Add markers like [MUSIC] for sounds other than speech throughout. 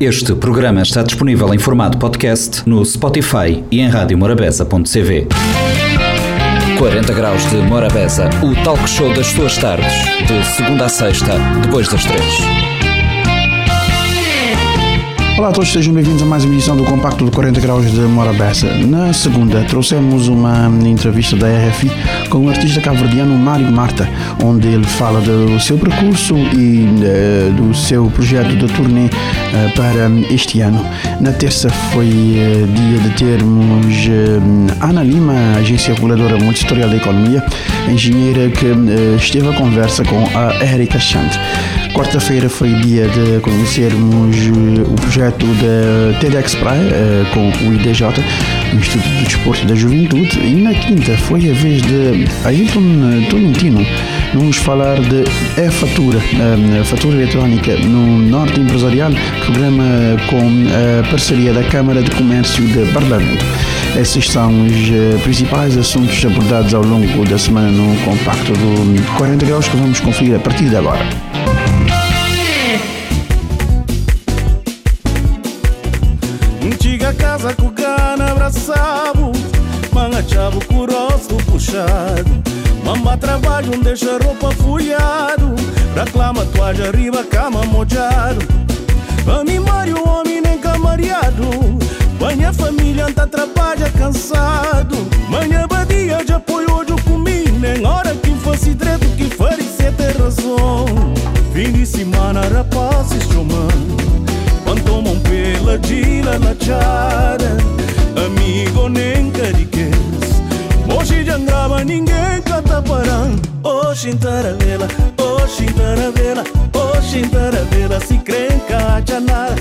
Este programa está disponível em formato podcast no Spotify e em radiomorabeza.cv. 40 Graus de Morabeza, o talk show das suas tardes, de segunda a sexta, depois das três. Olá a todos, sejam bem-vindos a mais uma edição do Compacto de 40 Graus de Morabeza. Na segunda, trouxemos uma entrevista da RFI com o artista cabo-verdiano Mário Marta, onde ele fala do seu percurso e uh, do seu projeto de turnê uh, para este ano. Na terça foi uh, dia de termos Ana Lima, agência reguladora multissetorial da economia, engenheira que esteve a conversa com a Erika Chant. Quarta-feira foi dia de conhecermos o projeto da TEDx Praia com o IDJ, Instituto do Desporto da Juventude, e na quinta foi a vez de Ailton Tolentino nos falar de E-Fatura, a fatura eletrónica no Norte Empresarial, programa com a parceria da Câmara de Comércio de Parlamento. Esses são os principais assuntos abordados ao longo da semana no compacto do 40 graus que vamos conferir a partir de agora. Chavo o rosto puxado. Mamba trabalho, deixa roupa folhado. Reclama toalha, arriba, cama mojado A mim o homem nem camariado. Banha família, anta trabalha cansado. Manhã badia de apoio hoje comi Nem hora que fosse direito que faria ter razão. Fim de semana rapazes chamando quando tomam pela dila na chara Amigo nem cariquez Já grava ninguém canta parando vela, hoje vela Se crê cacha nada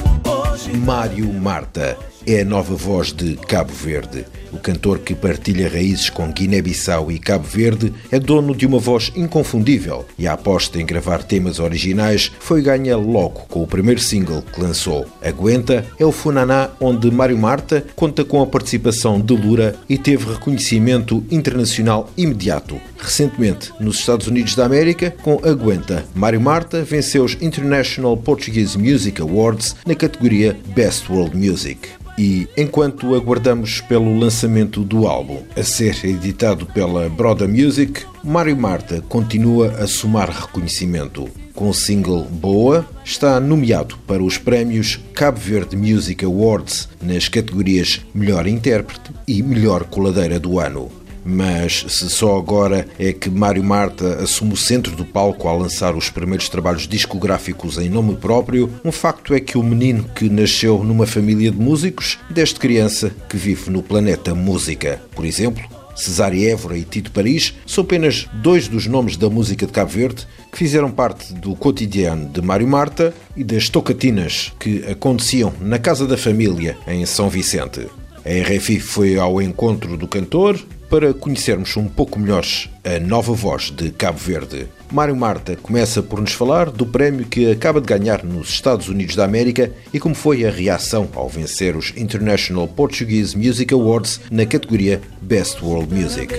Mário Marta é a nova voz de Cabo Verde. O cantor que partilha raízes com Guiné-Bissau e Cabo Verde é dono de uma voz inconfundível e a aposta em gravar temas originais foi ganha logo com o primeiro single que lançou. Aguenta é o Funaná, onde Mário Marta conta com a participação de Lura e teve reconhecimento internacional imediato. Recentemente, nos Estados Unidos da América, com Aguenta, Mário Marta venceu os International Portuguese Music Awards na categoria Best World Music. E enquanto aguardamos pelo lançamento do álbum a ser editado pela Broda Music, Mário Marta continua a somar reconhecimento. Com o single Boa, está nomeado para os prémios Cabo Verde Music Awards nas categorias Melhor Intérprete e Melhor Coladeira do Ano. Mas se só agora é que Mário Marta assume o centro do palco ao lançar os primeiros trabalhos discográficos em nome próprio, um facto é que o menino que nasceu numa família de músicos, desde criança que vive no planeta música. Por exemplo, Cesário Évora e Tito Paris são apenas dois dos nomes da música de Cabo Verde que fizeram parte do cotidiano de Mário Marta e das tocatinas que aconteciam na casa da família em São Vicente. A RFI foi ao encontro do cantor, para conhecermos um pouco melhor a nova voz de Cabo Verde. Mário Marta começa por nos falar do prémio que acaba de ganhar nos Estados Unidos da América e como foi a reação ao vencer os International Portuguese Music Awards na categoria Best World Music.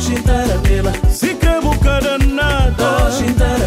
Hoje taravela Se nada. Hoje taravela,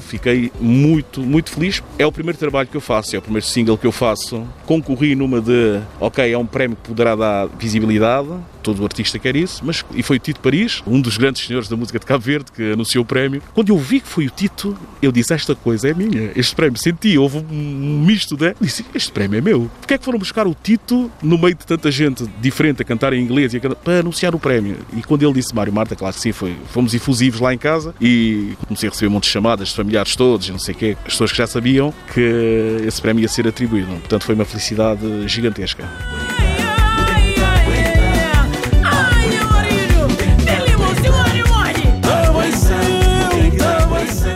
fiquei muito, muito feliz. É o primeiro trabalho que eu faço, é o primeiro single que eu faço. Concorri numa de, ok, é um prémio que poderá dar visibilidade, todo artista quer isso, mas e foi o Tito Paris, um dos grandes senhores da música de Cabo Verde, que anunciou o prémio. Quando eu vi que foi o Tito, eu disse: Esta coisa é minha, este prémio. Senti, houve um misto de. Disse: Este prémio é meu. Porquê é que foram buscar o Tito no meio de tanta gente diferente a cantar em inglês e cantar, para anunciar o prémio? E quando ele disse Mário Marta, claro que sim, foi, fomos efusivos lá em casa e comecei a receber muitas chamadas de familiares todos, não sei o quê, as pessoas que já sabiam que esse prémio ia ser atribuído. Portanto, foi uma felicidade gigantesca.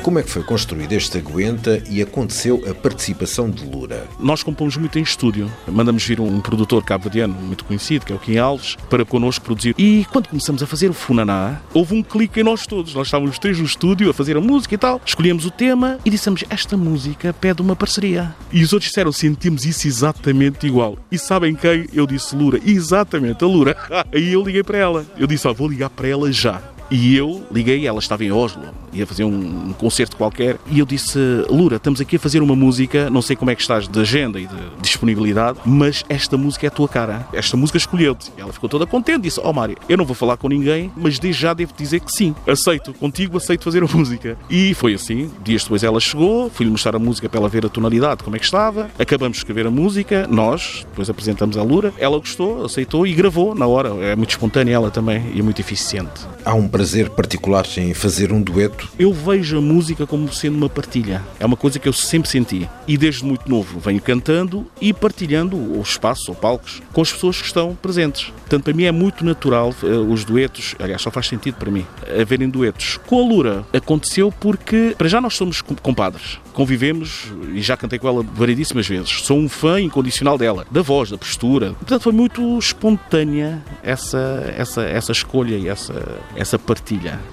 Como é que foi construído este Aguenta e aconteceu a participação de Lura? Nós compomos muito em estúdio. Mandamos vir um produtor cabo-verdiano muito conhecido, que é o Kim Alves, para connosco produzir. E quando começamos a fazer o Funaná, houve um clique em nós todos. Nós estávamos três no estúdio a fazer a música e tal. Escolhemos o tema e dissemos: Esta música pede uma parceria. E os outros disseram: Sentimos isso exatamente igual. E sabem quem? Eu disse Lura. Exatamente, a Lura. [LAUGHS] Aí eu liguei para ela. Eu disse: Ó, vou ligar para ela já. E eu liguei, ela estava em Oslo, ia fazer um, concerto qualquer, e eu disse: Lura, estamos aqui a fazer uma música, não sei como é que estás de agenda e de disponibilidade, mas esta música é a tua cara. Esta música escolheu-te. Ela ficou toda contente, disse: Ó oh, Mário, eu não vou falar com ninguém, mas desde já devo dizer que sim, aceito, contigo aceito fazer a música. E foi assim. Dias depois ela chegou, fui-lhe mostrar a música para ela ver a tonalidade, como é que estava, acabamos de escrever a música, nós, depois apresentamos a Lura, ela gostou, aceitou e gravou na hora. É muito espontânea ela também e é muito eficiente. Há um prazer particular em fazer um dueto? Eu vejo a música como sendo uma partilha. É uma coisa que eu sempre senti. E desde muito novo venho cantando e partilhando os espaços ou palcos com as pessoas que estão presentes. Portanto, para mim é muito natural uh, os duetos, aliás, só faz sentido para mim, haverem duetos. Com a Lura aconteceu porque, para já, nós somos compadres. Convivemos e já cantei com ela variedíssimas vezes. Sou um fã incondicional dela, da voz, da postura. Portanto, foi muito espontânea essa, essa, essa escolha e essa, essa partilha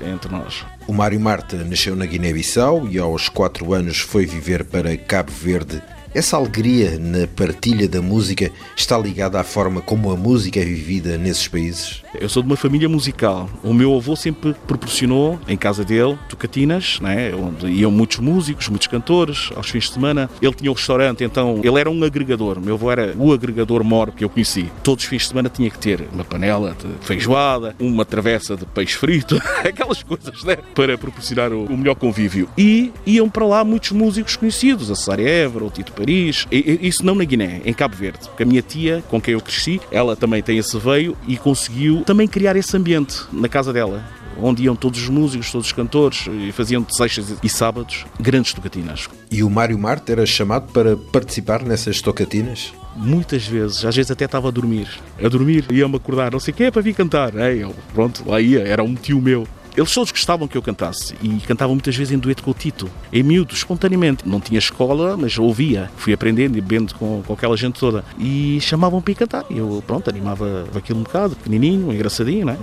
entre nós. O Mário Marta nasceu na Guiné-Bissau e aos 4 anos foi viver para Cabo Verde. Essa alegria na partilha da música está ligada à forma como a música é vivida nesses países? Eu sou de uma família musical. O meu avô sempre proporcionou, em casa dele, tocatinas, né, onde iam muitos músicos, muitos cantores, aos fins de semana. Ele tinha um restaurante, então ele era um agregador. O meu avô era o agregador mor que eu conheci. Todos os fins de semana tinha que ter uma panela de feijoada, uma travessa de peixe frito, [LAUGHS] aquelas coisas, né, para proporcionar o, melhor convívio. E iam para lá muitos músicos conhecidos, a Cesária Évora, o Tito Paris, e, isso não na Guiné, em Cabo Verde. Porque a minha tia, com quem eu cresci, ela também tem esse veio e conseguiu também criar esse ambiente na casa dela onde iam todos os músicos, todos os cantores e faziam sextas e sábados grandes tocatinas. E o Mário Marte era chamado para participar nessas tocatinas? Muitas vezes, às vezes até estava a dormir. A dormir, ia-me acordar, não sei quem é para vir cantar. Ei, eu, pronto, lá ia, era um tio meu. Eles todos gostavam que eu cantasse e cantavam muitas vezes em dueto com o Tito, em miúdo, espontaneamente. Não tinha escola, mas ouvia. Fui aprendendo e bebendo com, com aquela gente toda. E chamavam para ir cantar. E eu, pronto, animava aquilo um bocado, pequenininho, engraçadinho, né?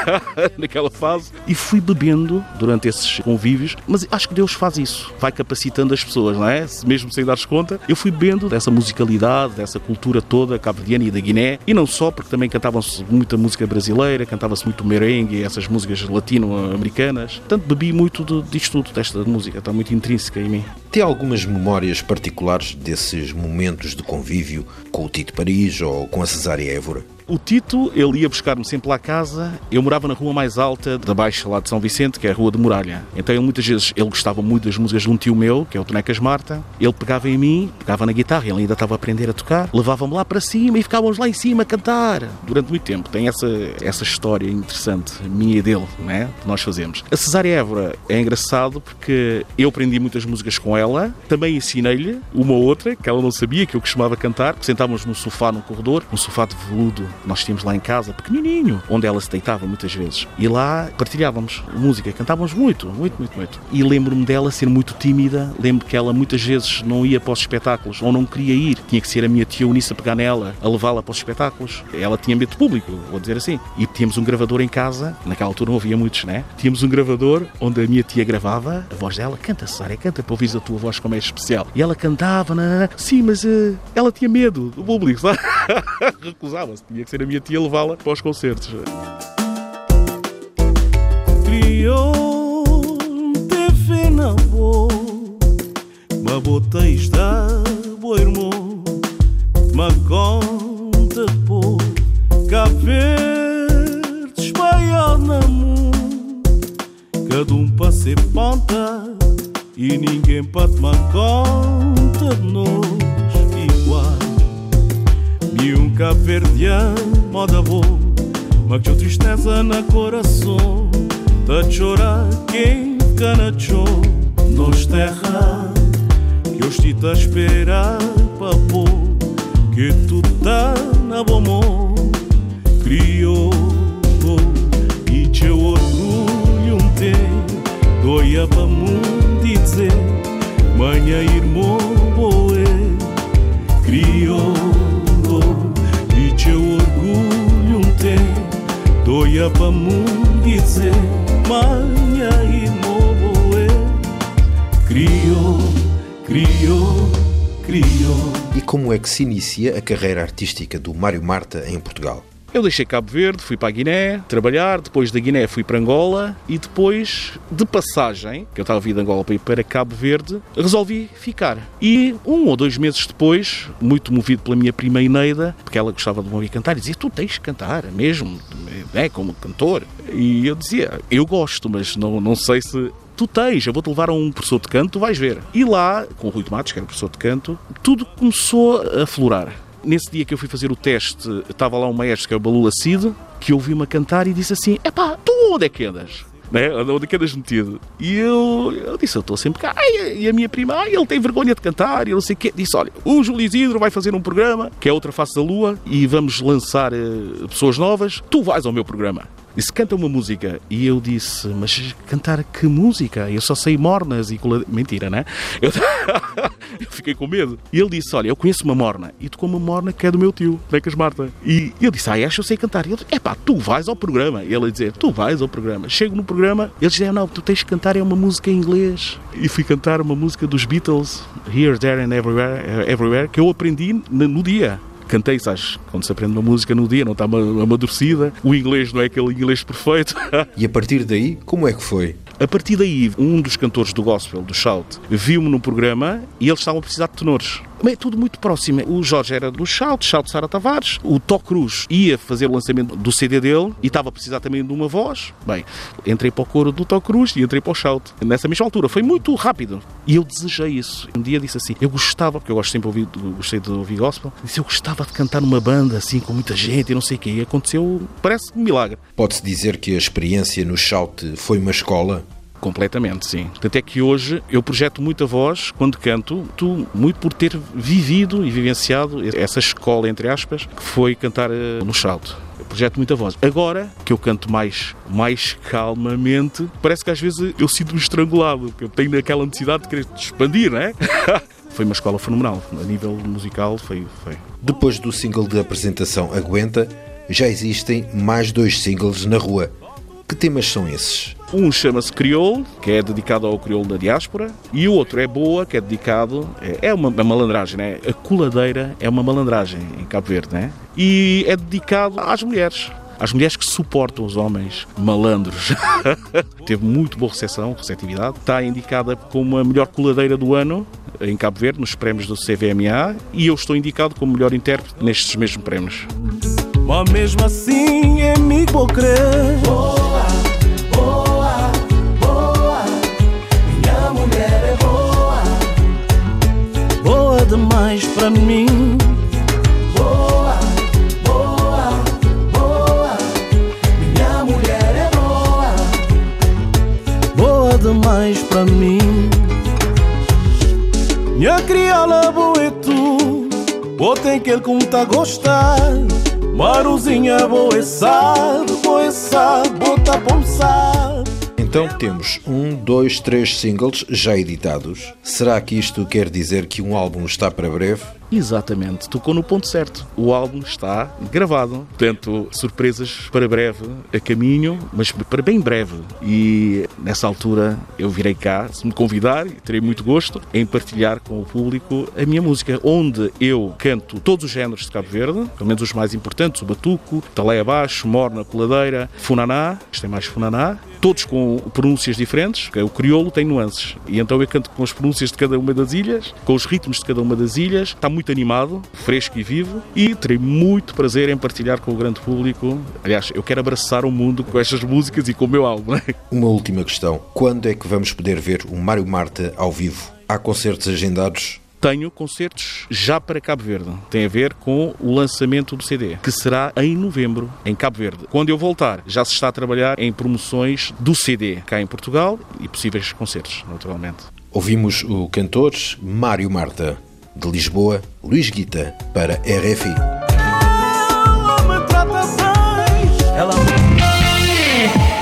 [LAUGHS] Naquela fase. E fui bebendo durante esses convívios. Mas acho que Deus faz isso. Vai capacitando as pessoas, não é? Mesmo sem dar-se conta. Eu fui bebendo dessa musicalidade, dessa cultura toda cabo-verdiana e da Guiné. E não só, porque também cantavam-se muita música brasileira, cantava-se muito merengue, essas músicas latino americanas. Portanto, bebi muito de, disto tudo, desta música, está muito intrínseca em mim. Tem algumas memórias particulares desses momentos de convívio com o Tito Paris ou com a Cesária Évora? O Tito, ele ia buscar-me sempre lá a casa. Eu morava na rua mais alta da Baixa, lá de São Vicente, que é a Rua de Muralha. Então, ele, muitas vezes, ele gostava muito das músicas de um tio meu, que é o Tonecas Marta. Ele pegava em mim, pegava na guitarra, ele ainda estava a aprender a tocar, levava-me lá para cima e ficávamos lá em cima a cantar durante muito tempo. Tem essa, essa história interessante, minha e dele, né? que nós fazemos. A Cesária Évora é engraçado porque eu aprendi muitas músicas com ela, também ensinei-lhe uma ou outra que ela não sabia, que eu costumava cantar. Sentávamos no sofá no corredor, um sofá de veludo nós tínhamos lá em casa, pequenininho, onde ela se deitava muitas vezes. E lá partilhávamos música, cantávamos muito, muito, muito, muito. E lembro-me dela ser muito tímida, lembro que ela muitas vezes não ia para os espetáculos ou não queria ir. Tinha que ser a minha tia Unice a pegar nela, a levá-la para os espetáculos. Ela tinha medo público, vou dizer assim. E tínhamos um gravador em casa, naquela altura não havia muitos, né? Tínhamos um gravador onde a minha tia gravava a voz dela, canta, Sária, canta para ouvir a tua voz como é especial. E ela cantava, né? sim, mas uh, ela tinha medo do público? [LAUGHS] Recusava-se, tinha que ser a minha tia levá-la para os concertos. Criou na bom irmão, conta na mão, cada um para ser ponta e ninguém para tomar conta de nós igual. E um cabo verdeano, moda boa, mas que tristeza na coração. Tá chorar quem fica na chão, nos terra, que hoje te tá esperar para pôr, que tu tá na boa mão, criou, e teu orgulho um tem, doia para mundo Manha irmão boe Crioulo E teu orgulho um pra mundo dizer Manha irmão boe Criou, criou, criou E como é que se inicia a carreira artística do Mário Marta em Portugal? Eu deixei Cabo Verde, fui para a Guiné trabalhar, depois da Guiné fui para Angola e depois, de passagem, que eu estava a vir de Angola para ir para Cabo Verde, resolvi ficar. E um ou dois meses depois, muito movido pela minha prima Ineida, porque ela gostava de me ouvir cantar, e dizia: Tu tens que cantar, mesmo, é, como cantor. E eu dizia: Eu gosto, mas não, não sei se tu tens, eu vou-te levar a um professor de canto, tu vais ver. E lá, com o Rui Tomates, que era professor de canto, tudo começou a florar. Nesse dia que eu fui fazer o teste, estava lá um maestro que é o Balula Cid, que ouviu-me cantar e disse assim: Epá, tu onde é que andas? Né? Onde é que andas metido? E eu, eu disse: Eu estou sempre cá. Ai, e a minha prima, ai, ele tem vergonha de cantar, e não sei o quê. Disse: Olha, o Júlio Isidro vai fazer um programa, que é Outra Face da Lua, e vamos lançar uh, pessoas novas. Tu vais ao meu programa. Disse, canta uma música. E eu disse, mas cantar que música? Eu só sei mornas e cola... Mentira, né? Eu... [LAUGHS] eu fiquei com medo. E ele disse, olha, eu conheço uma morna. E tocou uma morna que é do meu tio, Necas Marta. E eu disse, ah, que eu sei cantar. E ele disse, pá, tu vais ao programa. E ele a dizer, tu vais ao programa. Chego no programa, ele dizia, não, tu tens que cantar é uma música em inglês. E fui cantar uma música dos Beatles, Here, There and Everywhere, everywhere que eu aprendi no dia cantei, sabes? Quando se aprende uma música no dia, não está amadurecida, o inglês não é aquele inglês perfeito. e a partir daí, como é que foi? A partir daí, um dos cantores do gospel, do Shout, viu-me no programa e eles estavam a precisar de tenores. É tudo muito próximo. O Jorge era do Shout, Shout Sara Tavares. O Tó Cruz ia fazer o lançamento do CD dele e estava a precisar também de uma voz. Bem, entrei para o coro do Tó Cruz e entrei para o Shout. Nessa mesma altura. Foi muito rápido. E eu desejei isso. Um dia disse assim: eu gostava, porque eu gosto sempre de ouvir, gostei de ouvir gospel, disse eu gostava de cantar numa banda assim com muita gente e não sei o quê. E aconteceu, parece um milagre. Pode-se dizer que a experiência no Shout foi uma escola? Completamente, sim. Tanto é que hoje eu projeto muito a voz quando canto, muito por ter vivido e vivenciado essa escola, entre aspas, que foi cantar uh, no salto. Eu projeto muito a voz. Agora que eu canto mais, mais calmamente, parece que às vezes eu sinto-me estrangulado, que eu tenho aquela necessidade de querer expandir, não é? [LAUGHS] foi uma escola fenomenal. A nível musical, foi, foi. Depois do single de apresentação Aguenta, já existem mais dois singles na rua. Que temas são esses? Um chama-se Crioulo, que é dedicado ao crioulo da diáspora, e o outro é Boa, que é dedicado. É, é uma, uma malandragem, né? A coladeira é uma malandragem em Cabo Verde, né? E é dedicado às mulheres. Às mulheres que suportam os homens malandros. [LAUGHS] Teve muito boa recepção, receptividade. Está indicada como a melhor coladeira do ano em Cabo Verde, nos prémios do CVMA, e eu estou indicado como melhor intérprete nestes mesmos prémios. Mas mesmo assim é me crer. Demais pra mim. Boa, boa, boa. Minha mulher é boa. Boa demais pra mim. Minha crioula boa é tu. Ou tem que me tá a gostar. Maruzinha boa sabe, boa sabe, bota pomçar. Então temos um, dois, três singles já editados. Será que isto quer dizer que um álbum está para breve? Exatamente, tocou no ponto certo. O álbum está gravado. Portanto, surpresas para breve a caminho, mas para bem breve. E nessa altura eu virei cá, se me convidar, terei muito gosto em partilhar com o público a minha música, onde eu canto todos os géneros de Cabo Verde, pelo menos os mais importantes: o batuco, talé abaixo, morna, coladeira, funaná, isto é mais funaná, todos com pronúncias diferentes, o crioulo tem nuances. E então eu canto com as pronúncias de cada uma das ilhas, com os ritmos de cada uma das ilhas. Está muito animado, fresco e vivo e terei muito prazer em partilhar com o grande público. Aliás, eu quero abraçar o mundo com estas músicas e com o meu álbum. Né? Uma última questão. Quando é que vamos poder ver o Mário Marta ao vivo? Há concertos agendados? tenho concertos já para Cabo Verde. Tem a ver com o lançamento do CD, que será em novembro, em Cabo Verde. Quando eu voltar, já se está a trabalhar em promoções do CD cá em Portugal e possíveis concertos, naturalmente. Ouvimos o cantor Mário Marta, de Lisboa, Luís Guita, para RFI.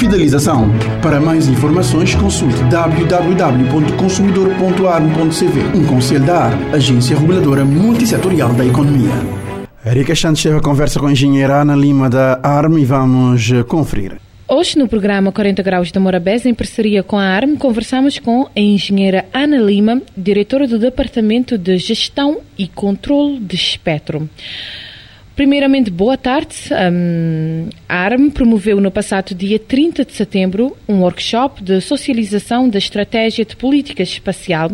fidelização. Para mais informações, consulte www.consumidor.arm.cv. Um conselho da AR, Agência Reguladora Multissetorial da Economia. Erika Santos teve a conversa com a engenheira Ana Lima da ARM e vamos conferir. Hoje, no programa 40 Graus de Morabeza, em parceria com a ARM, conversamos com a engenheira Ana Lima, diretora do Departamento de Gestão e Controlo de Espectro. Primeiramente, boa tarde. Um, a ARM promoveu no passado dia 30 de setembro um workshop de socialização da estratégia de política espacial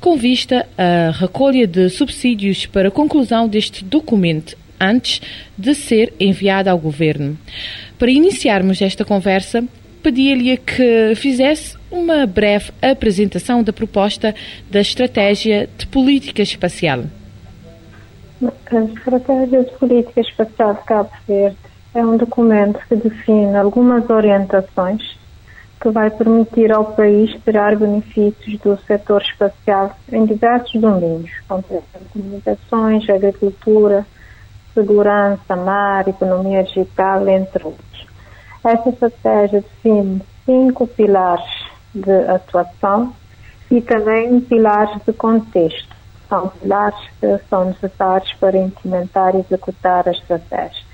com vista à recolha de subsídios para a conclusão deste documento antes de ser enviado ao Governo. Para iniciarmos esta conversa, pedia-lhe que fizesse uma breve apresentação da proposta da estratégia de política espacial. A Estratégia de Política Espacial de Cabo Verde é um documento que define algumas orientações que vai permitir ao país tirar benefícios do setor espacial em diversos domínios, como comunicações, agricultura, segurança, mar, economia digital, entre outros. Essa estratégia define cinco pilares de atuação e também pilares de contexto são pilares que são necessários para implementar e executar a estratégia.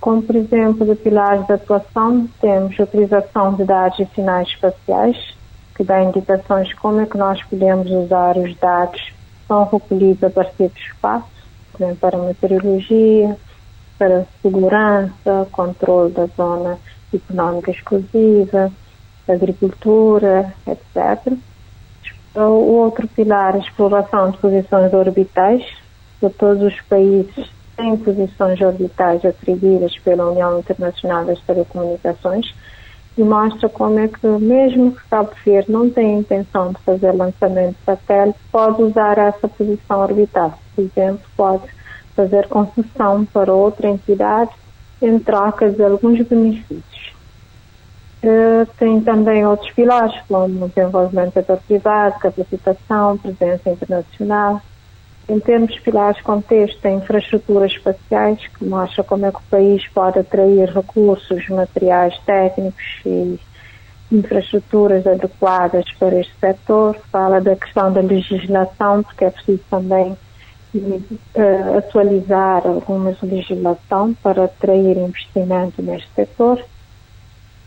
Como, por exemplo, de pilares de atuação, temos a utilização de dados e sinais espaciais, que dá indicações como é que nós podemos usar os dados que são recolhidos a partir do espaço, para meteorologia, para segurança, controle da zona económica exclusiva, agricultura, etc. O outro pilar, a exploração de posições orbitais, de todos os países têm posições orbitais atribuídas pela União Internacional das Telecomunicações e mostra como é que, mesmo que Cabo Verde não tenha intenção de fazer lançamento de satélite, pode usar essa posição orbital. Por exemplo, pode fazer concessão para outra entidade em troca de alguns benefícios. Uh, tem também outros pilares, como desenvolvimento setor privado, capacitação, presença internacional. Em termos de pilares contexto, tem infraestruturas espaciais, que mostra como é que o país pode atrair recursos, materiais técnicos e infraestruturas adequadas para este setor. Fala da questão da legislação, porque é preciso também uh, atualizar algumas legislação para atrair investimento neste setor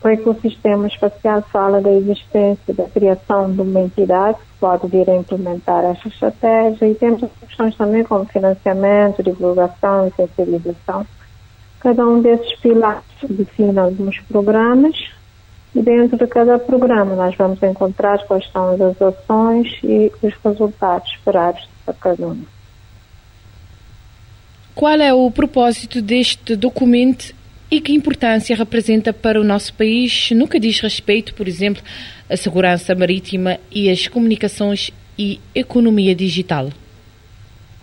o ecossistema espacial fala da existência, da criação de uma entidade que pode vir a implementar esta estratégia e temos questões também como financiamento, divulgação e sensibilização. Cada um desses pilares define alguns programas e dentro de cada programa nós vamos encontrar quais são as ações e os resultados esperados para cada um. Qual é o propósito deste documento e que importância representa para o nosso país no que diz respeito, por exemplo, à segurança marítima e às comunicações e economia digital?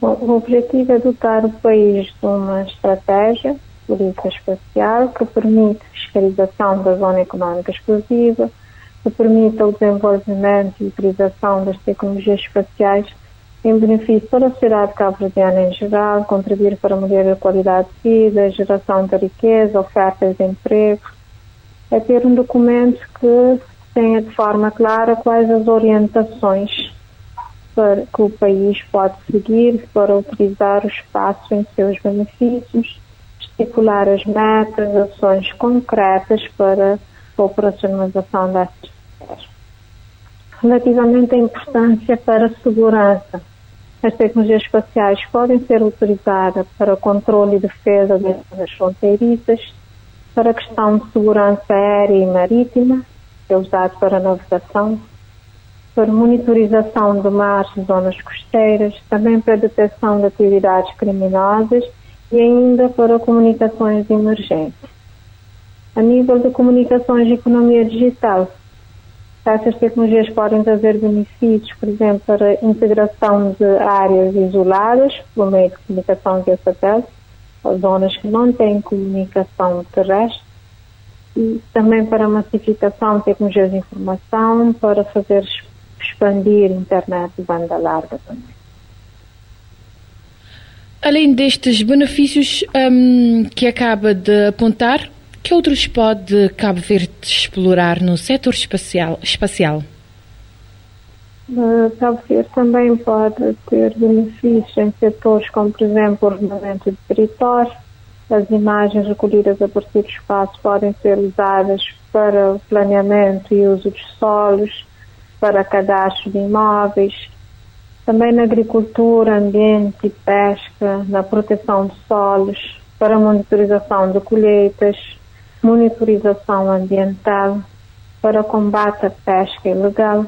O objetivo é dotar o país de uma estratégia política espacial que permite fiscalização da zona económica exclusiva, que permita o desenvolvimento e utilização das tecnologias espaciais em benefício para a sociedade cabo-verdiana em geral, contribuir para a melhoria da qualidade de vida, geração de riqueza, ofertas de emprego. É ter um documento que tenha de forma clara quais as orientações para, que o país pode seguir para utilizar o espaço em seus benefícios, estipular as metas, ações concretas para a operacionalização dessas Relativamente à importância para a segurança, as tecnologias espaciais podem ser utilizadas para o controle e defesa das fronteiriças, para a questão de segurança aérea e marítima, que é usado para navegação, para monitorização de mares e zonas costeiras, também para detecção de atividades criminosas e ainda para comunicações de emergência. A nível de comunicações e economia digital, essas tecnologias podem trazer benefícios, por exemplo, para a integração de áreas isoladas por meio de comunicação via satélite, ou zonas que não têm comunicação terrestre, e também para a massificação de tecnologias de informação, para fazer expandir a internet de banda larga também. Além destes benefícios um, que acaba de apontar, que outros pode Cabo Verde explorar no setor espacial? espacial? Cabo Verde também pode ter benefícios em setores como, por exemplo, o ordenamento de território. As imagens recolhidas a partir do espaço podem ser usadas para o planeamento e uso dos solos, para cadastro de imóveis, também na agricultura, ambiente e pesca, na proteção de solos, para monitorização de colheitas, monitorização ambiental, para combate à pesca ilegal.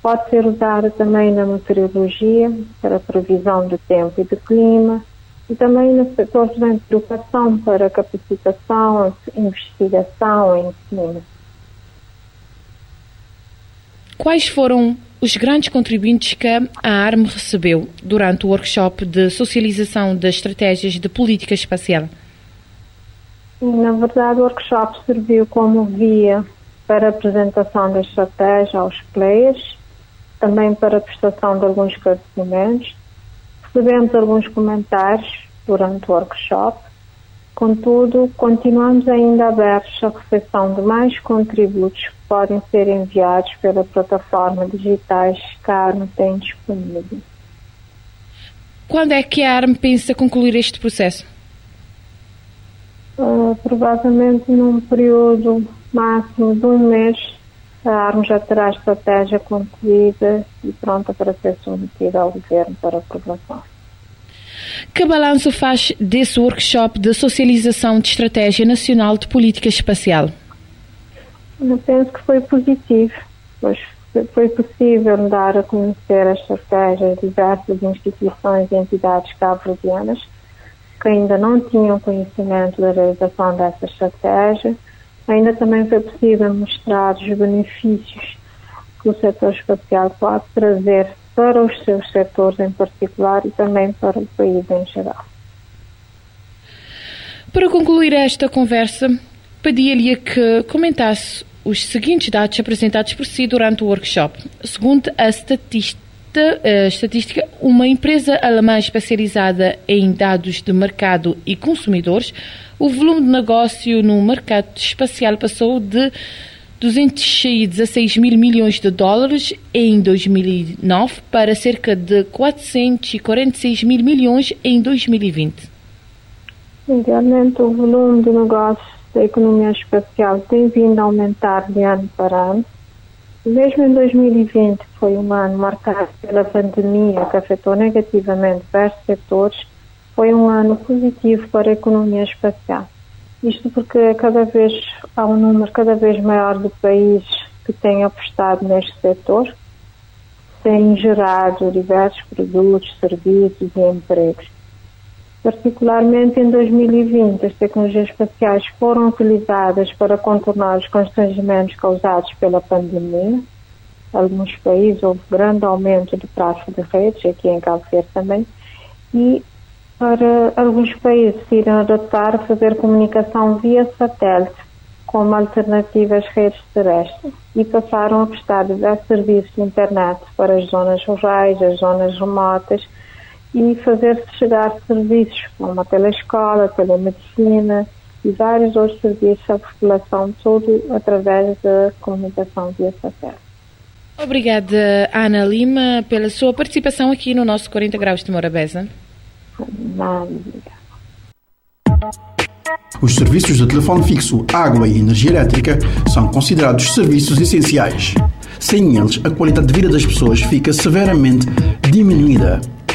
Pode ser usada também na meteorologia, para previsão do tempo e do clima, e também no setor da educação, para capacitação, investigação e ensino. Quais foram os grandes contribuintes que a ARM recebeu durante o workshop de socialização das estratégias de política espacial? Na verdade, o workshop serviu como via para a apresentação da estratégia aos players, também para a prestação de alguns esclarecimentos. Recebemos alguns comentários durante o workshop. Contudo, continuamos ainda abertos à recepção de mais contributos que podem ser enviados pela plataforma digitais que a ARM tem disponível. Quando é que a ARM pensa concluir este processo? Uh, provavelmente num período máximo de um mês, a ARM já terá a estratégia concluída e pronta para ser submetida ao governo para aprovação. Que balanço faz desse workshop de socialização de estratégia nacional de política espacial? Eu penso que foi positivo, pois foi possível dar a conhecer a estratégia de diversas instituições e entidades cabo-verdianas que ainda não tinham conhecimento da realização dessa estratégia. Ainda também foi possível mostrar os benefícios que o setor espacial pode trazer para os seus setores em particular e também para o país em geral. Para concluir esta conversa, pedia-lhe que comentasse os seguintes dados apresentados por si durante o workshop. Segundo a estatística, a estatística, uma empresa alemã especializada em dados de mercado e consumidores, o volume de negócio no mercado espacial passou de 216 mil milhões de dólares em 2009 para cerca de 446 mil milhões em 2020. Realmente, o volume de negócios da economia espacial tem vindo a aumentar de ano para ano. Mesmo em 2020, que foi um ano marcado pela pandemia que afetou negativamente diversos setores, foi um ano positivo para a economia espacial. Isto porque cada vez há um número cada vez maior de países que têm apostado neste setor, têm gerado diversos produtos, serviços e empregos. Particularmente em 2020, as tecnologias espaciais foram utilizadas para contornar os constrangimentos causados pela pandemia. Em alguns países houve grande aumento do tráfego de redes, aqui em Cabo Verde também, e para alguns países se irem adotar fazer comunicação via satélite como alternativa às redes terrestres e passaram a prestar diversos serviços de internet para as zonas rurais, as zonas remotas e fazer-se chegar serviços como a telescola, a telemedicina e vários outros serviços à população, tudo através da comunicação via satélite. Obrigada, Ana Lima, pela sua participação aqui no nosso 40 Graus de Morabeza. Nada, Os serviços de telefone fixo, água e energia elétrica são considerados serviços essenciais. Sem eles, a qualidade de vida das pessoas fica severamente diminuída.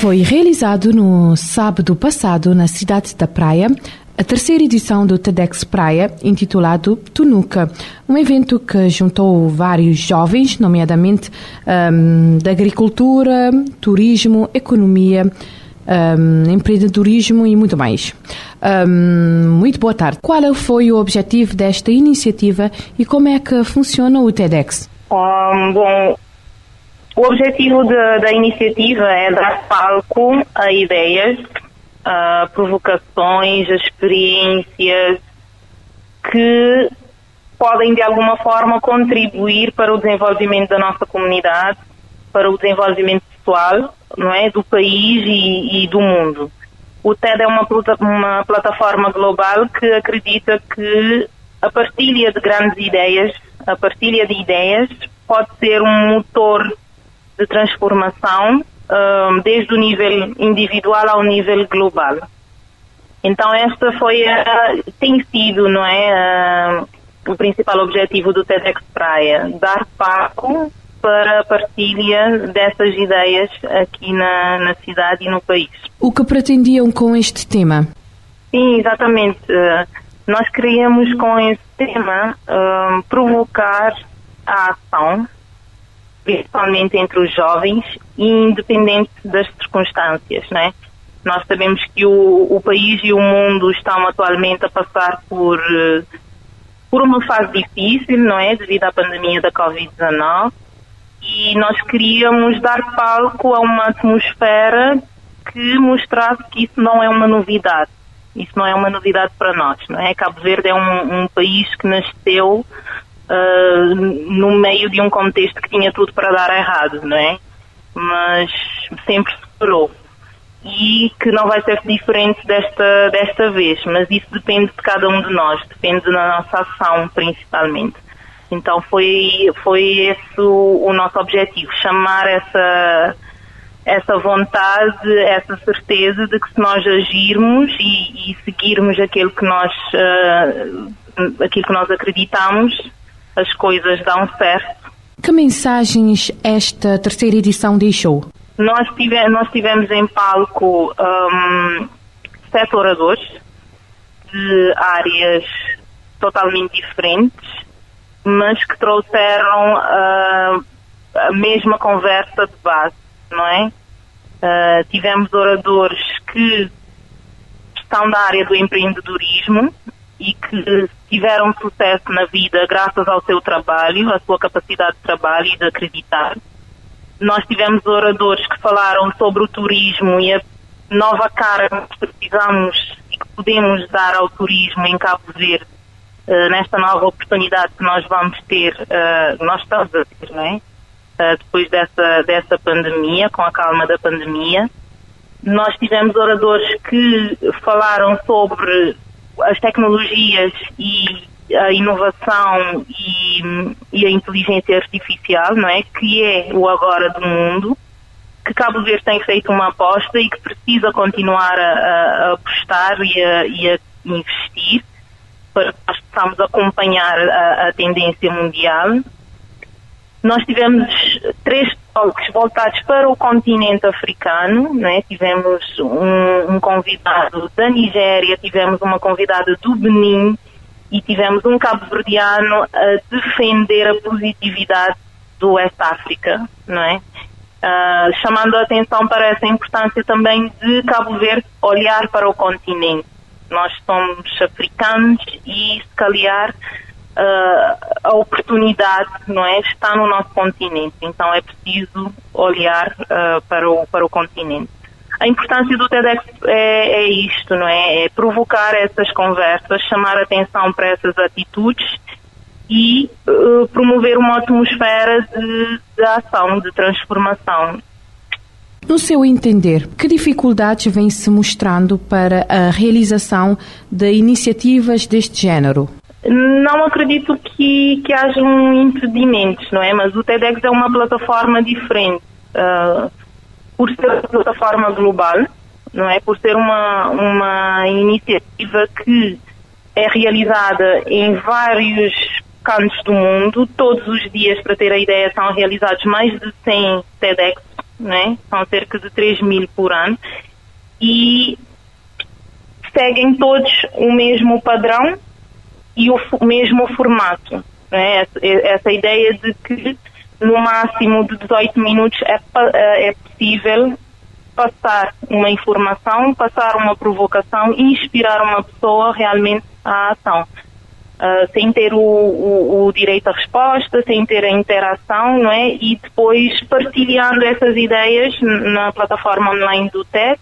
Foi realizado no sábado passado na cidade da Praia a terceira edição do TEDx Praia, intitulado Tunuca, um evento que juntou vários jovens, nomeadamente um, da agricultura, turismo, economia, um, empreendedorismo e muito mais. Um, muito boa tarde. Qual foi o objetivo desta iniciativa e como é que funciona o TEDx? Um, bom, o objetivo de, da iniciativa é dar palco a ideias, a provocações, a experiências que podem de alguma forma contribuir para o desenvolvimento da nossa comunidade, para o desenvolvimento pessoal, não é, do país e, e do mundo. O TED é uma, uma plataforma global que acredita que a partilha de grandes ideias, a partilha de ideias pode ser um motor de transformação um, desde o nível individual ao nível global. Então esta foi a, tem sido, não é, o principal objetivo do TEDx Praia, dar palco para a partilha dessas ideias aqui na, na cidade e no país. O que pretendiam com este tema? Sim, exatamente. Nós queríamos com este tema um, provocar a ação principalmente entre os jovens, independente das circunstâncias, né? Nós sabemos que o, o país e o mundo estão atualmente a passar por eh, por uma fase difícil, não é, devido à pandemia da Covid-19, e nós queríamos dar palco a uma atmosfera que mostrasse que isso não é uma novidade. Isso não é uma novidade para nós, não é? Cabo Verde é um, um país que nasceu uh, no meio de um contexto que tinha tudo para dar errado, não é? Mas sempre superou. E que não vai ser diferente desta, desta vez, mas isso depende de cada um de nós, depende da nossa ação principalmente. Então foi, foi esse o, o nosso objetivo, chamar essa, essa vontade, essa certeza de que se nós agirmos e, e seguirmos aquilo que nós, uh, aquilo que nós acreditamos, as coisas dão certo. Que mensagens esta terceira edição deixou? Nós, tive, nós tivemos em palco um, sete oradores de áreas totalmente diferentes, mas que trouxeram uh, a mesma conversa de base, não é? Uh, tivemos oradores que estão da área do empreendedorismo e que tiveram sucesso na vida graças ao seu trabalho, à sua capacidade de trabalho e de acreditar. Nós tivemos oradores que falaram sobre o turismo e a nova cara que precisamos e que podemos dar ao turismo em Cabo Verde uh, nesta nova oportunidade que nós vamos ter, uh, nós estamos a ter, não é? Uh, depois dessa, dessa pandemia, com a calma da pandemia. Nós tivemos oradores que falaram sobre as tecnologias e a inovação e, e, a inteligência artificial, não é? Que é o agora do mundo, que Cabo Verde tem feito uma aposta e que precisa continuar a, a apostar e a, e a, investir para que nós possamos acompanhar a, a tendência mundial. Nós tivemos três voltados para o continente africano, né? tivemos um, um, convidado da Nigéria, tivemos uma convidada do Benin e tivemos um cabo-verdiano a defender a positividade do West África, não é? Uh, chamando a atenção para essa importância também de Cabo Verde olhar para o continente. Nós somos africanos e, se calhar, uh, a oportunidade não é está no nosso continente então é preciso olhar uh, para o para o continente a importância do TEDx é, é isto não é? é provocar essas conversas chamar atenção para essas atitudes e uh, promover uma atmosfera de, de ação de transformação No seu entender, que dificuldades vêm se mostrando para a realização de iniciativas deste género? Não acredito que, que hajam impedimentos, não é? Mas o TEDx é uma plataforma diferente. Uh, por ser uma plataforma global, não é? Por ser uma, uma iniciativa que é realizada em vários cantos do mundo, todos os dias, para ter a ideia, são realizados mais de 100 TEDx, né? são cerca de 3 mil por ano, e seguem todos o mesmo padrão e o, o mesmo formato. Né? Essa, essa, ideia de que no máximo de 18 minutos é, é possível passar uma informação, passar uma provocação e inspirar uma pessoa realmente à ação. Uh, sem ter o, o, o, direito à resposta, sem ter a interação, não é? E depois partilhando essas ideias na plataforma online do TED,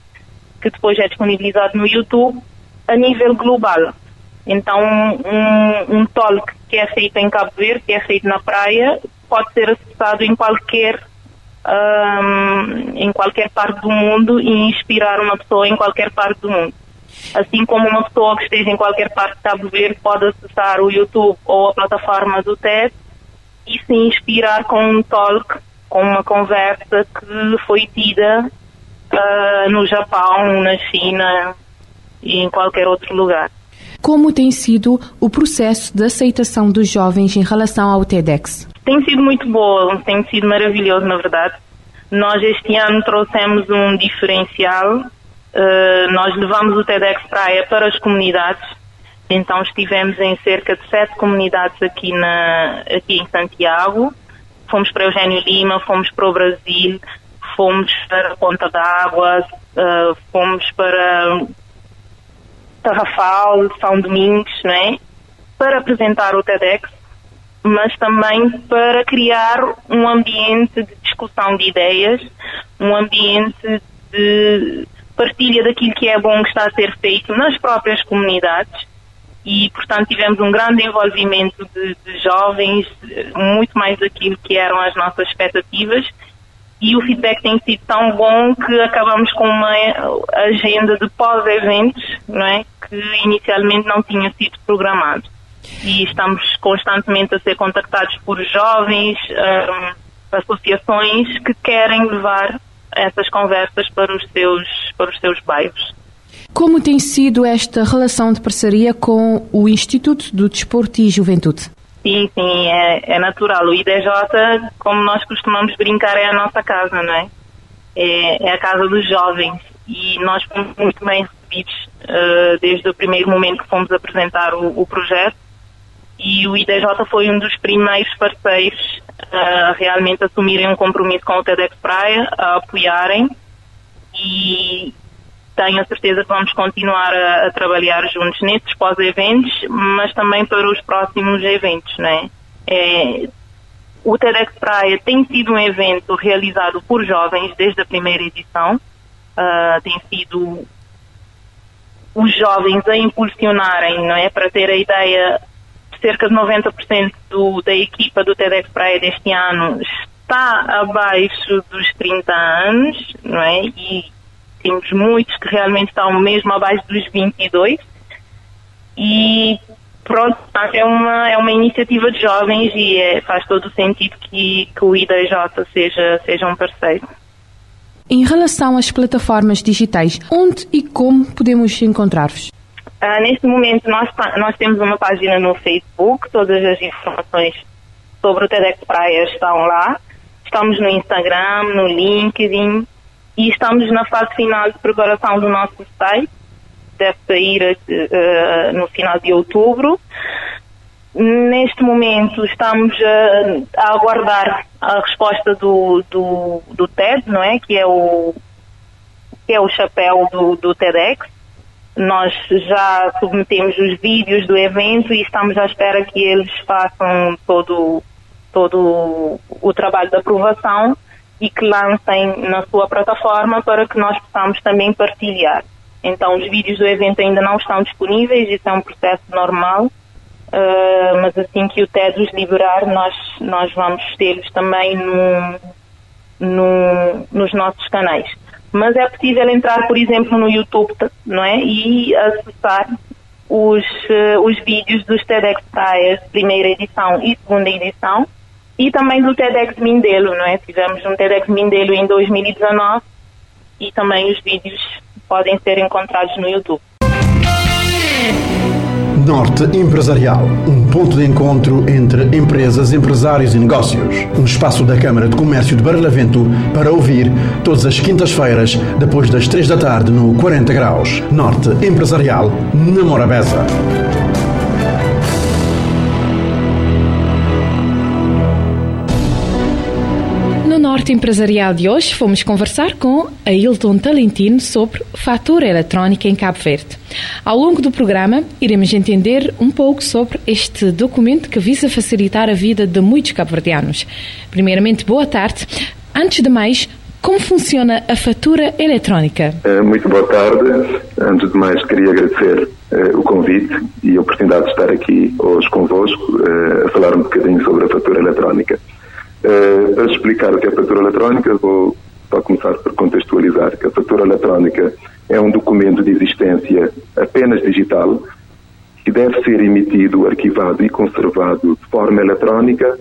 que depois é disponibilizado no YouTube, a nível global. Então, um, um talk que é feito em Cabo Verde, que é feito na praia, pode ser acessado em qualquer um, em qualquer parte do mundo e inspirar uma pessoa em qualquer parte do mundo. Assim como uma pessoa que esteja em qualquer parte de Cabo Verde pode acessar o YouTube ou a plataforma do TED e se inspirar com um talk, com uma conversa que foi tida uh, no Japão, na China e em qualquer outro lugar. Como tem sido o processo de aceitação dos jovens em relação ao TEDx? Tem sido muito boa, tem sido maravilhoso, na verdade. Nós este ano trouxemos um diferencial. Uh, nós levamos o TEDx Praia para as comunidades. Então estivemos em cerca de sete comunidades aqui, na, aqui em Santiago. Fomos para Eugênio Lima, fomos para o Brasil, fomos para a Ponta d'Água, uh, fomos para Tarrafal, São Domingos, não é? Para apresentar o TEDx, mas também para criar um ambiente de discussão de ideias, um ambiente de partilha daquilo que é bom que está a ser feito nas próprias comunidades e, portanto, tivemos um grande envolvimento de, de jovens, muito mais daquilo que eram as nossas expectativas e o feedback tem sido tão bom que acabamos com uma agenda de pós-eventos, não é? Que inicialmente não tinha sido programado. E estamos constantemente a ser contactados por jovens, um, associações que querem levar essas conversas para os seus, para os seus bairros. Como tem sido esta relação de parceria com o Instituto do Desporto e Juventude? Sim, sim, é, é natural. O IDJ, como nós costumamos brincar, é a nossa casa, não é? É, é a casa dos jovens e nós fomos muito bem recebidos uh, desde o primeiro momento que fomos apresentar o, o, projeto e o IDJ foi um dos primeiros parceiros a realmente assumirem um compromisso com o TEDx Praia, a apoiarem e tenho a certeza que vamos continuar a, a trabalhar juntos nesses pós-eventos, mas também para os próximos eventos, né? É, o TEDx Praia tem sido um evento realizado por jovens desde a primeira edição. Uh, tem sido os jovens a impulsionarem, não é? Para ter a ideia, cerca de 90% do, da equipa do TEDx Praia deste ano está abaixo dos 30 anos, não é? E temos muitos que realmente estão mesmo abaixo dos 22 e pronto, é uma, é uma iniciativa de jovens e é, faz todo o sentido que, que o IDJ seja, seja um parceiro. Em relação às plataformas digitais, onde e como podemos encontrar-vos? Uh, neste momento nós, nós temos uma página no Facebook, todas as informações sobre o TEDx Praia estão lá. Estamos no Instagram, no LinkedIn, e estamos na fase final de preparação do nosso site, deve sair uh, no final de outubro. Neste momento estamos uh, a aguardar a resposta do, do, do, TED, não é? Que é o, que é o chapéu do, do TEDx. Nós já submetemos os vídeos do evento e estamos à espera que eles façam todo, todo o trabalho de aprovação e que lancem na sua plataforma para que nós possamos também partilhar. Então, os vídeos do evento ainda não estão disponíveis, isso é um processo normal, uh, mas assim que o TED os liberar, nós, nós vamos tê-los também no, no, nos nossos canais. mas é possível entrar, por exemplo, no YouTube, não é? E acessar os, uh, os vídeos dos TEDx Praias, primeira edição e segunda edição, e também do TEDx Mindelo, não é? Tivemos um TEDx Mindelo em 2019 e também os vídeos podem ser encontrados no YouTube. Norte Empresarial, um ponto de encontro entre empresas, empresários e negócios. Um espaço da Câmara de Comércio de Barlavento para ouvir todas as quintas-feiras, depois das três da tarde, no 40 Graus. Norte Empresarial, na Morabeza. Norte Empresarial de hoje fomos conversar com Ailton Talentino sobre fatura eletrónica em Cabo Verde. Ao longo do programa, iremos entender um pouco sobre este documento que visa facilitar a vida de muitos cabo-verdianos. Primeiramente, boa tarde. Antes de mais, como funciona a fatura eletrónica? Eh, muito boa tarde. Antes de mais, queria agradecer uh, o convite e a oportunidade de estar aqui hoje convosco uh, a falar um bocadinho sobre a fatura eletrónica. Para explicar o que é fatura eletrónica, vou começar por contextualizar que a fatura eletrónica é um documento de existência apenas digital que deve ser emitido, arquivado e conservado de forma eletrónica,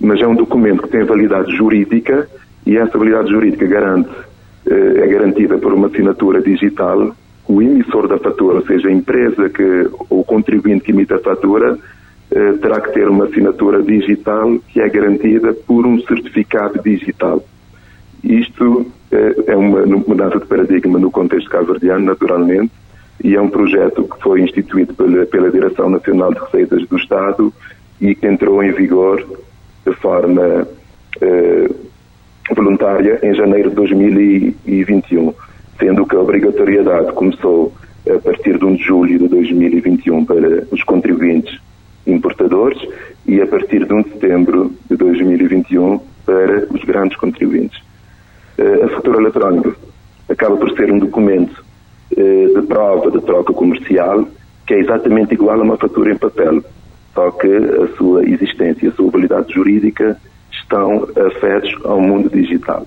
mas é um documento que tem validade jurídica e essa validade jurídica garante, uh, é garantida por uma assinatura digital. O emissor da fatura, ou seja, a empresa que, ou o contribuinte que emite a fatura, eh, terá que ter uma assinatura digital que é garantida por um certificado digital. Isto eh, é uma mudança de paradigma no contexto cabo-verdiano, naturalmente, e é um projeto que foi instituído pela, pela Direção Nacional de Receitas do Estado e que entrou em vigor de forma eh, voluntária em janeiro de 2021, sendo que a obrigatoriedade começou a partir de 1 de julho de 2021 para os contribuintes importadores e a partir de 1 de setembro de 2021 para os grandes contribuintes. Eh, a fatura eletrónica acaba por ser um documento eh, de prova de troca comercial que é exatamente igual a uma fatura em papel, só que a sua existência, a sua validade jurídica estão afetos ao mundo digital.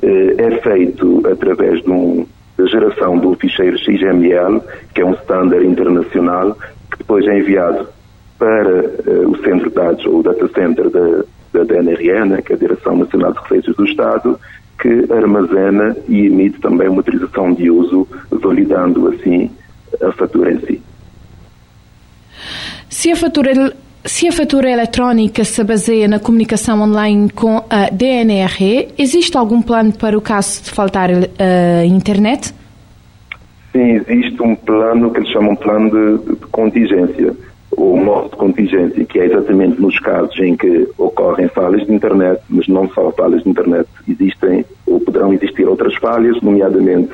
Eh, é feito através de um, da geração do ficheiro XML, que é um standard internacional, que depois é enviado para uh, o centro de dados, ou o data center da, da DNRE, né, que é a Direção Nacional de Receitas do Estado, que armazena e emite também uma autorização de uso, validando assim a fatura em si. Se a fatura se a fatura eletrónica se baseia na comunicação online com a DNRE, existe algum plano para o caso de faltar a uh, eh, internet? Sim, existe um plano que eles chamam plano de, de contingência o modo de contingência, que é exatamente nos casos em que ocorrem falhas de internet, mas não só falhas de internet, existem ou poderão existir outras falhas, nomeadamente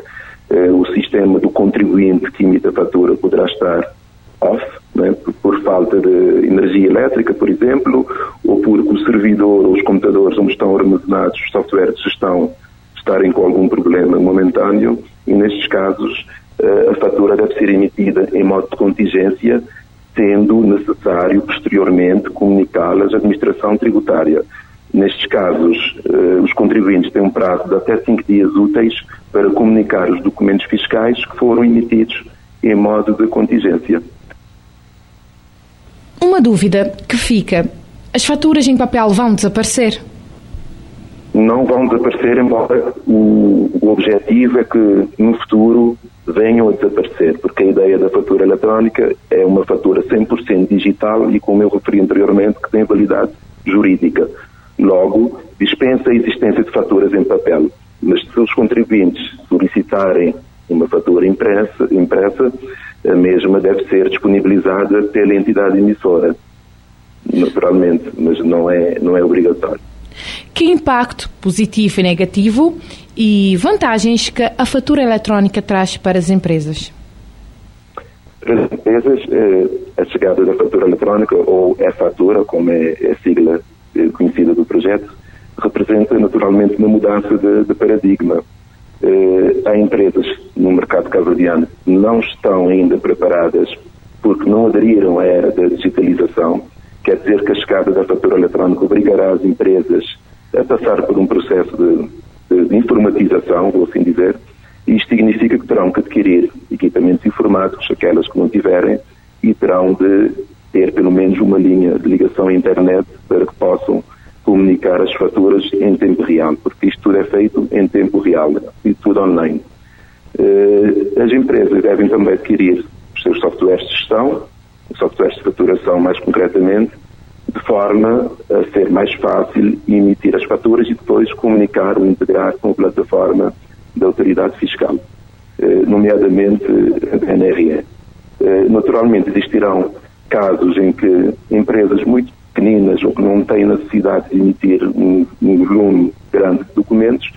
eh, o sistema do contribuinte que emite a fatura poderá estar off, né, por, falta de energia elétrica, por exemplo, ou porque o servidor ou os computadores onde estão armazenados os softwares de gestão estarem com algum problema momentâneo, e nestes casos eh, a fatura deve ser emitida em modo de contingência sendo necessário posteriormente comunicá-las à administração tributária. Nestes casos, eh, os contribuintes têm um prazo de até cinco dias úteis para comunicar os documentos fiscais que foram emitidos em modo de contingência. Uma dúvida que fica: as faturas em papel vão desaparecer? Não vão desaparecer, embora o, o objetivo é que no futuro venham a desaparecer, porque a ideia da fatura eletrónica é uma fatura 100% digital e, como eu referi anteriormente, que tem validade jurídica. Logo, dispensa a existência de faturas em papel. Mas se os contribuintes solicitarem uma fatura impressa, impressa a mesma deve ser disponibilizada pela entidade emissora, naturalmente, mas não é, não é obrigatório. Que impacto positivo e negativo e vantagens que a fatura eletrónica traz para as empresas? Para as empresas, eh, a chegada da fatura eletrónica, ou e-fatura, como é a sigla eh, conhecida do projeto, representa naturalmente uma mudança de, de paradigma. Eh, há empresas no mercado cabo-verdiano que não estão ainda preparadas porque não aderiram à era da digitalização, quer dizer que a chegada da fatura eletrónica obrigará as empresas a passar por um processo de, de informatização, vou assim dizer. Isto significa que terão que adquirir equipamentos informáticos, aquelas que não tiverem, e terão de ter pelo menos uma linha de ligação à internet para que possam comunicar as faturas em tempo real, porque isto tudo é feito em tempo real e tudo online. Uh, as empresas devem também adquirir os seus softwares de gestão, softwares de faturação mais concretamente, de forma a ser mais fácil emitir as faturas e depois comunicar ou integrar com a plataforma da autoridade fiscal, uh, nomeadamente a NRE. Uh, naturalmente existirão casos em que empresas muito pequeninas ou que não têm necessidade de emitir um, um volume grande de documentos,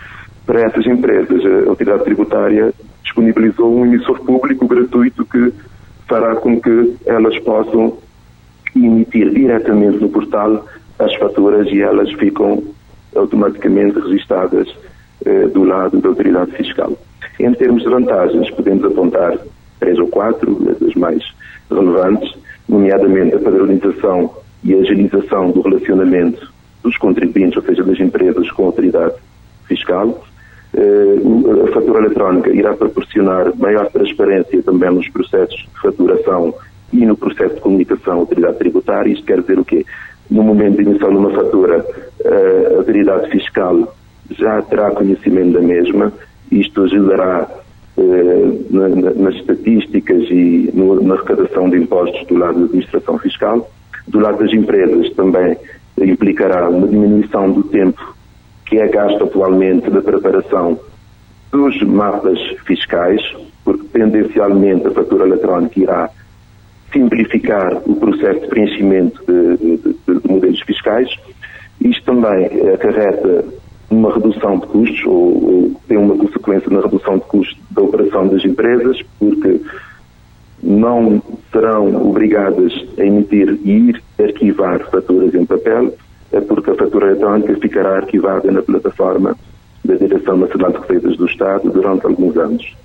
para essas empresas a autoridade tributária disponibilizou um emissor público gratuito que fará com que elas possam diretamente no portal as faturas e elas ficam automaticamente registadas eh, do lado da autoridade fiscal. Em termos de vantagens, podemos apontar três ou quatro, das mais relevantes, nomeadamente a padronização e agilização do relacionamento dos contribuintes, ou seja, das empresas com a autoridade fiscal. Uh, a fatura eletrónica irá proporcionar maior transparência também nos processos de faturação e no processo de comunicação à autoridade tributária. Isto quer dizer o quê? No momento de emissão de uma fatura, uh, a autoridade fiscal já terá conhecimento da mesma. Isto ajudará uh, na, na, nas estatísticas e no, na arrecadação de impostos do lado da administração fiscal do lado das empresas também implicará uma diminuição do tempo que é gasto atualmente da preparação dos mapas fiscais, porque tendencialmente a fatura eletrónica irá simplificar o processo de preenchimento de, de, de, de modelos fiscais. Isto também acarreta uma redução de custos, ou, ou, tem uma consequência na redução de custos da operação das empresas, porque não serão obrigadas a emitir e ir arquivar faturas em papel, é porque a fatura eletrónica ficará arquivada na plataforma da Direção Nacional de Receitas do Estado durante alguns anos.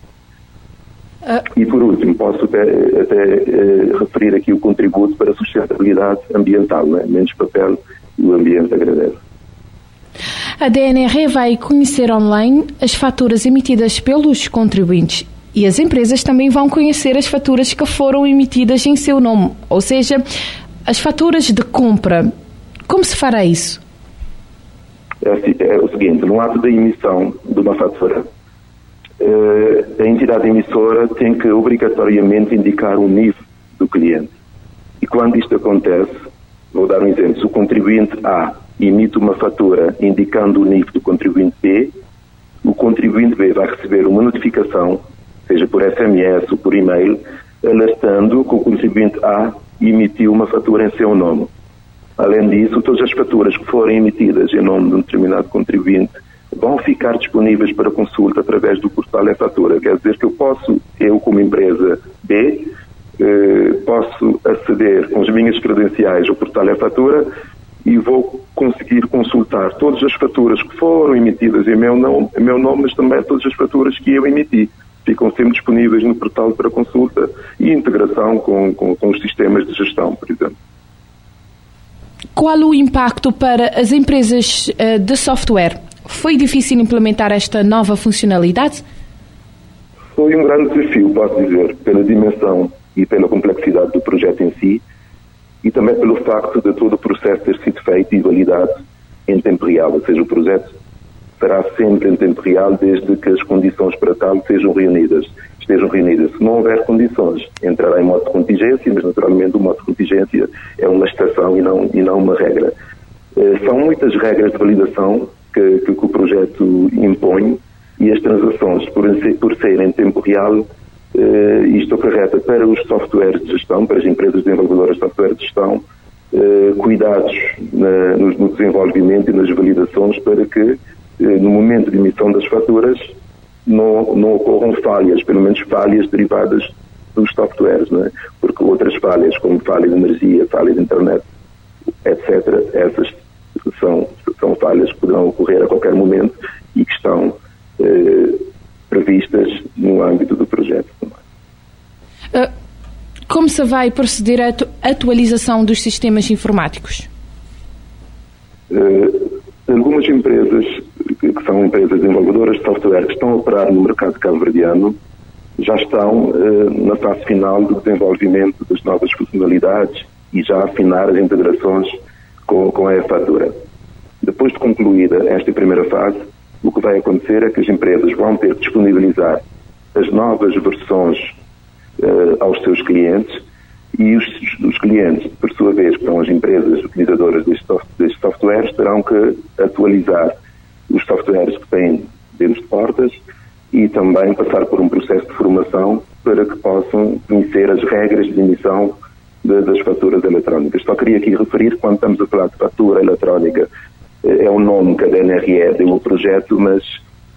Uh... E por último, posso até, até uh, referir aqui o contributo para a sustentabilidade ambiental, né? menos papel e o ambiente agradece. A DNR vai conhecer online as faturas emitidas pelos contribuintes e as empresas também vão conhecer as faturas que foram emitidas em seu nome, ou seja, as faturas de compra. Como se fará isso? É, assim, é o seguinte: no ato da emissão de uma fatura, a entidade emissora tem que obrigatoriamente indicar o nível do cliente. E quando isto acontece, vou dar um exemplo: se o contribuinte A emite uma fatura indicando o nível do contribuinte B, o contribuinte B vai receber uma notificação seja por SMS ou por e-mail, alertando que o contribuinte A emitiu uma fatura em seu nome. Além disso, todas as faturas que forem emitidas em nome de um determinado contribuinte vão ficar disponíveis para consulta através do portal e-fatura. Quer dizer que eu posso, eu como empresa B, eh, posso aceder com as minhas credenciais ao portal e-fatura e vou conseguir consultar todas as faturas que foram emitidas em meu nome, em meu nome mas também todas as faturas que eu emiti ficam sempre disponíveis no portal para consulta e integração com, com, com os sistemas de gestão, por exemplo. Qual o impacto para as empresas eh, de software? Foi difícil implementar esta nova funcionalidade? Foi um grande desafio, posso dizer, pela dimensão e pela complexidade do projeto em si e também pelo facto de todo o processo ter sido feito e validado em tempo real, ou seja, o projeto será sempre em tempo real desde que as condições para tal sejam reunidas. Estejam reunidas. Se não houver condições, entrará em modo de contingência, mas naturalmente o modo de contingência é uma exceção e não, e não uma regra. Eh, são muitas regras de validação que, que, o projeto impõe e as transações, por, por serem em tempo real, eh, isto acarreta para os softwares de gestão, para as empresas desenvolvedoras de software de gestão, eh, cuidados na, no, no desenvolvimento e nas validações para que eh, no momento de emissão das faturas, não, não ocorram falhas, pelo menos falhas derivadas dos softwares, não é? porque outras falhas, como falha de energia, falha de internet, etc., essas são, são falhas que poderão ocorrer a qualquer momento e que estão eh, previstas no âmbito do projeto também. Uh, como se vai proceder a atualização dos sistemas informáticos? Uh, algumas empresas que, que são empresas desenvolvedoras de software que estão a operar no mercado cabo-verdiano, já estão uh, na fase final do desenvolvimento das novas funcionalidades e já afinar as integrações com, com a fatura. Depois de concluída esta primeira fase, o que vai acontecer é que as empresas vão ter que disponibilizar as novas versões uh, aos seus clientes e os, os, clientes, por sua vez, que são as empresas utilizadoras destes, softwares, terão que atualizar os softwares que têm dentro de portas e também passar por um processo de formação para que possam conhecer as regras de emissão de, das faturas eletrónicas. Só queria aqui referir, quando estamos a falar de fatura eletrónica, eh, é o nome que a DNRE deu ao projeto, mas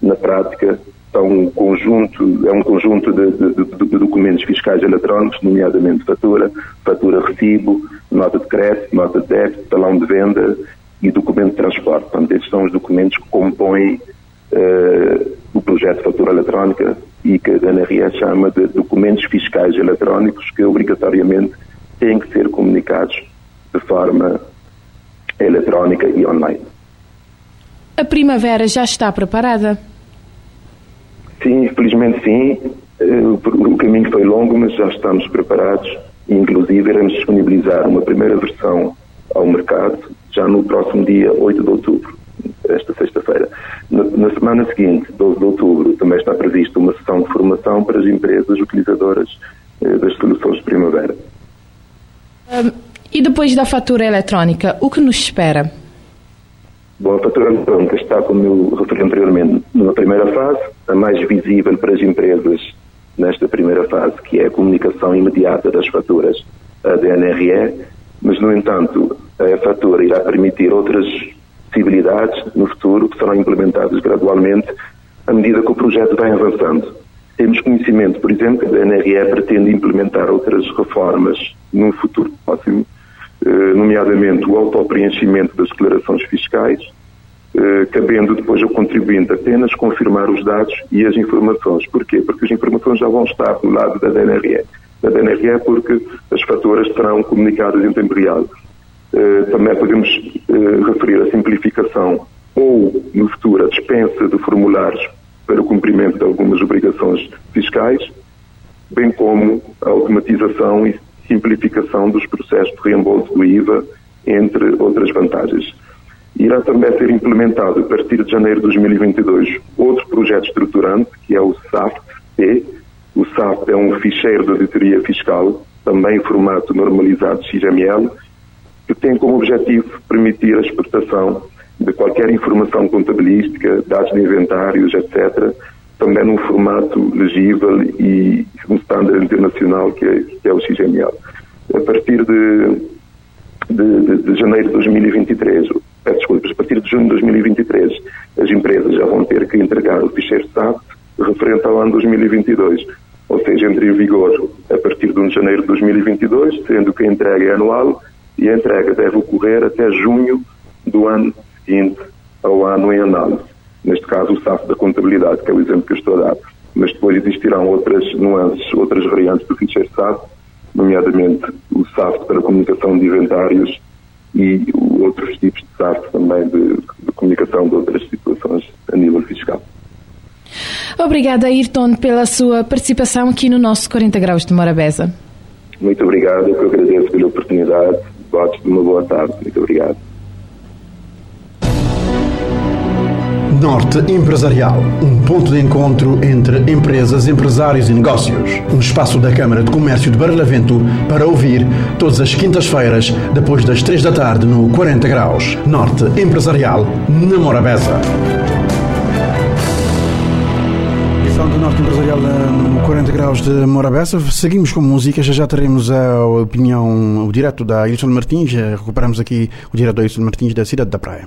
na prática são um conjunto, é um conjunto de, de, de, documentos fiscais eletrónicos, nomeadamente fatura, fatura recibo, nota de crédito, nota de débito, talão de venda e documento de transporte. Portanto, estes são os documentos que compõem uh, o projeto de fatura eletrónica e que a DNRE chama de documentos fiscais eletrónicos que obrigatoriamente têm que ser comunicados de forma eletrónica e online. A primavera já está preparada? Sim, felizmente sim. Eh, o caminho foi longo, mas já estamos preparados. Inclusive, iremos disponibilizar uma primeira versão ao mercado já no próximo dia 8 de outubro, esta sexta-feira. Na, semana seguinte, 12 de outubro, também está prevista uma sessão de formação para as empresas utilizadoras eh, das soluções de primavera. Um, e depois da fatura eletrónica, o que nos espera? Bom, a fatura eletrónica está, como eu referi anteriormente, numa primeira fase, a mais visível para as empresas nesta primeira fase, que é a comunicação imediata das faturas à DNRE, mas, no entanto, a fatura irá permitir outras possibilidades no futuro que serão implementadas gradualmente à medida que o projeto vai avançando. Temos conhecimento, por exemplo, que a DNRE pretende implementar outras reformas num futuro próximo, eh, nomeadamente o autopreenchimento das declarações fiscais, eh, cabendo depois ao contribuinte apenas confirmar os dados e as informações. Porquê? Porque as informações já vão estar do lado da DNRE. Da DNRE porque as faturas serão comunicadas em tempo real. Eh, também podemos referir a simplificação ou, no futuro, a dispensa de formulários para o cumprimento de algumas obrigações fiscais, bem como a automatização e simplificação dos processos de reembolso do IVA, entre outras vantagens. Irá também ser implementado, a partir de janeiro de 2022, outro projeto estruturante, que é o SAFT-P. O SAFT é um ficheiro de auditoria fiscal, também em formato normalizado XML, que tem como objetivo permitir a exportação de qualquer informação contabilística, dados de inventários, etc., também num formato legível e um standard internacional que é, que é o XML. A partir de, de, de, janeiro de 2023, peço desculpas, a partir de junho de 2023, as empresas já vão ter que entregar o ficheiro SAP referente ao ano 2022, ou seja, entre em vigor a partir de 1 de janeiro de 2022, sendo que a entrega é anual e a entrega deve ocorrer até junho do ano seguinte ao ano em análise neste caso o SAF da contabilidade, que é o exemplo que eu estou a dar. Mas depois existirão outras nuances, outras variantes do ficheiro SAF, nomeadamente o SAF para comunicação de inventários e outros tipos de SAF também de, de comunicação de outras situações a nível fiscal. Obrigada, Ayrton, pela sua participação aqui no nosso 40 Graus de Morabeza. Muito obrigado, eu que agradeço pela oportunidade. Votos de uma boa tarde. Muito obrigado. Norte Empresarial, um ponto de encontro entre empresas, empresários e negócios. Um espaço da Câmara de Comércio de Barlavento para ouvir todas as quintas-feiras, depois das três da tarde, no 40 Graus. Norte Empresarial, na Morabeza. Edição do Norte Empresarial no 40 Graus de Morabeza. Seguimos com música, já já teremos a opinião, o direto da Ilson Martins. Recuperamos aqui o direto da Ilson Martins da Cidade da Praia.